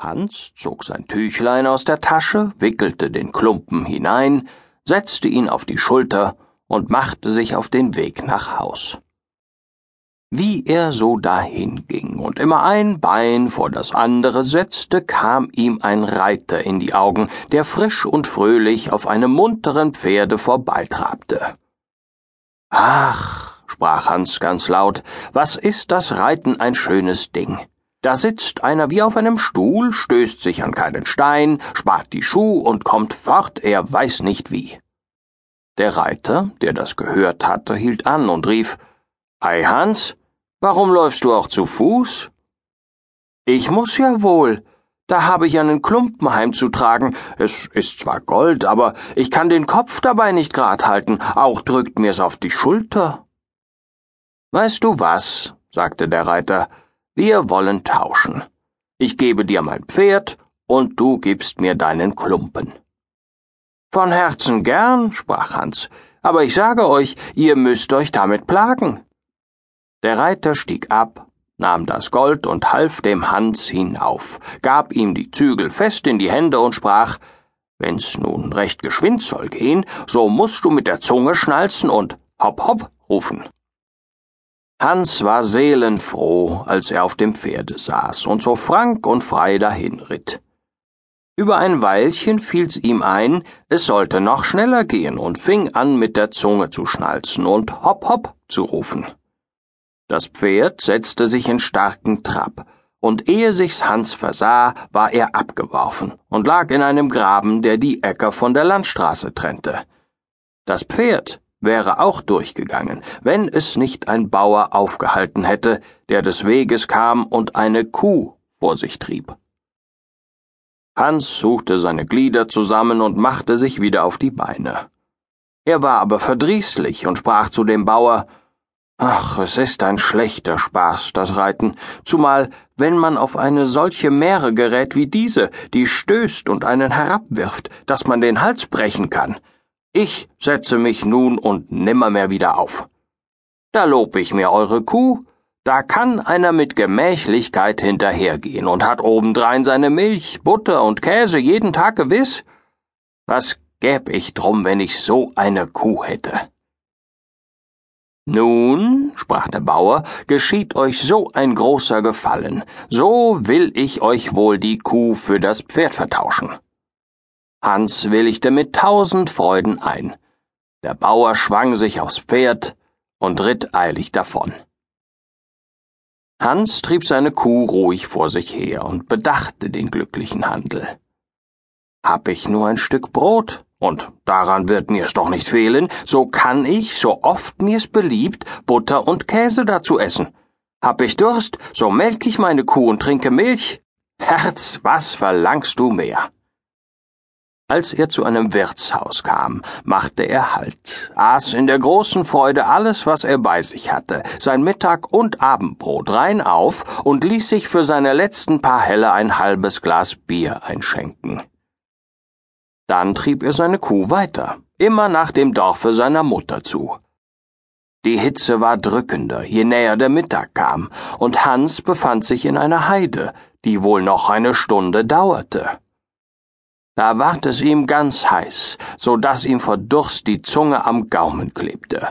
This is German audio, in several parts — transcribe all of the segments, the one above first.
Hans zog sein Tüchlein aus der Tasche, wickelte den Klumpen hinein, setzte ihn auf die Schulter und machte sich auf den Weg nach Haus. Wie er so dahin ging und immer ein Bein vor das andere setzte, kam ihm ein Reiter in die Augen, der frisch und fröhlich auf einem munteren Pferde vorbeitrabte. Ach, sprach Hans ganz laut, was ist das Reiten ein schönes Ding. Da sitzt einer wie auf einem Stuhl, stößt sich an keinen Stein, spart die Schuh und kommt fort, er weiß nicht wie. Der Reiter, der das gehört hatte, hielt an und rief Ei Hans, warum läufst du auch zu Fuß? Ich muss ja wohl, da habe ich einen Klumpen heimzutragen. Es ist zwar Gold, aber ich kann den Kopf dabei nicht grad halten, auch drückt mir's auf die Schulter. Weißt du was, sagte der Reiter, wir wollen tauschen. Ich gebe dir mein Pferd und du gibst mir deinen Klumpen. Von Herzen gern, sprach Hans, aber ich sage euch, ihr müsst euch damit plagen. Der Reiter stieg ab, nahm das Gold und half dem Hans hinauf, gab ihm die Zügel fest in die Hände und sprach Wenn's nun recht geschwind soll gehen, so musst du mit der Zunge schnalzen und hopp hopp rufen. Hans war seelenfroh, als er auf dem Pferde saß und so frank und frei dahinritt. Über ein Weilchen fiel's ihm ein, es sollte noch schneller gehen und fing an mit der Zunge zu schnalzen und hopp hopp zu rufen. Das Pferd setzte sich in starken Trab, und ehe sich's Hans versah, war er abgeworfen und lag in einem Graben, der die Äcker von der Landstraße trennte. Das Pferd wäre auch durchgegangen, wenn es nicht ein Bauer aufgehalten hätte, der des Weges kam und eine Kuh vor sich trieb. Hans suchte seine Glieder zusammen und machte sich wieder auf die Beine. Er war aber verdrießlich und sprach zu dem Bauer Ach, es ist ein schlechter Spaß, das Reiten, zumal wenn man auf eine solche Meere gerät wie diese, die stößt und einen herabwirft, dass man den Hals brechen kann. Ich setze mich nun und nimmermehr wieder auf. Da lob ich mir eure Kuh, da kann einer mit Gemächlichkeit hinterhergehen und hat obendrein seine Milch, Butter und Käse jeden Tag gewiss. Was gäb ich drum, wenn ich so eine Kuh hätte? Nun, sprach der Bauer, geschieht euch so ein großer Gefallen, so will ich euch wohl die Kuh für das Pferd vertauschen. Hans willigte mit tausend Freuden ein. Der Bauer schwang sich aufs Pferd und ritt eilig davon. Hans trieb seine Kuh ruhig vor sich her und bedachte den glücklichen Handel. Hab ich nur ein Stück Brot, und daran wird mir's doch nicht fehlen, so kann ich, so oft mir's beliebt, Butter und Käse dazu essen. Hab ich Durst, so melk ich meine Kuh und trinke Milch. Herz, was verlangst du mehr? Als er zu einem Wirtshaus kam, machte er Halt, aß in der großen Freude alles, was er bei sich hatte, sein Mittag- und Abendbrot rein auf und ließ sich für seine letzten paar Helle ein halbes Glas Bier einschenken. Dann trieb er seine Kuh weiter, immer nach dem Dorfe seiner Mutter zu. Die Hitze war drückender, je näher der Mittag kam, und Hans befand sich in einer Heide, die wohl noch eine Stunde dauerte. Da ward es ihm ganz heiß, so dass ihm vor Durst die Zunge am Gaumen klebte.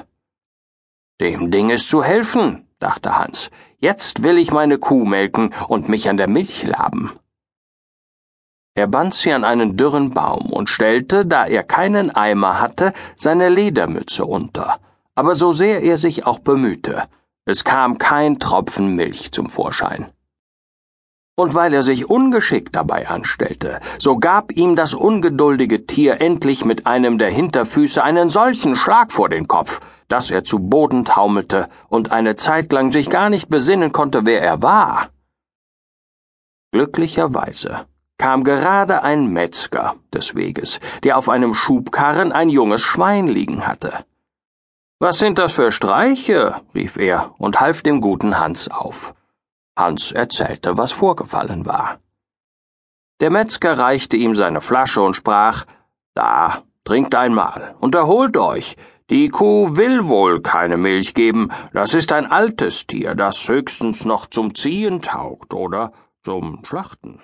Dem Ding ist zu helfen, dachte Hans. Jetzt will ich meine Kuh melken und mich an der Milch laben. Er band sie an einen dürren Baum und stellte, da er keinen Eimer hatte, seine Ledermütze unter. Aber so sehr er sich auch bemühte, es kam kein Tropfen Milch zum Vorschein und weil er sich ungeschickt dabei anstellte, so gab ihm das ungeduldige Tier endlich mit einem der Hinterfüße einen solchen Schlag vor den Kopf, dass er zu Boden taumelte und eine Zeit lang sich gar nicht besinnen konnte, wer er war. Glücklicherweise kam gerade ein Metzger des Weges, der auf einem Schubkarren ein junges Schwein liegen hatte. Was sind das für Streiche? rief er und half dem guten Hans auf. Hans erzählte, was vorgefallen war. Der Metzger reichte ihm seine Flasche und sprach Da, trinkt einmal und erholt euch. Die Kuh will wohl keine Milch geben, das ist ein altes Tier, das höchstens noch zum Ziehen taugt oder zum Schlachten.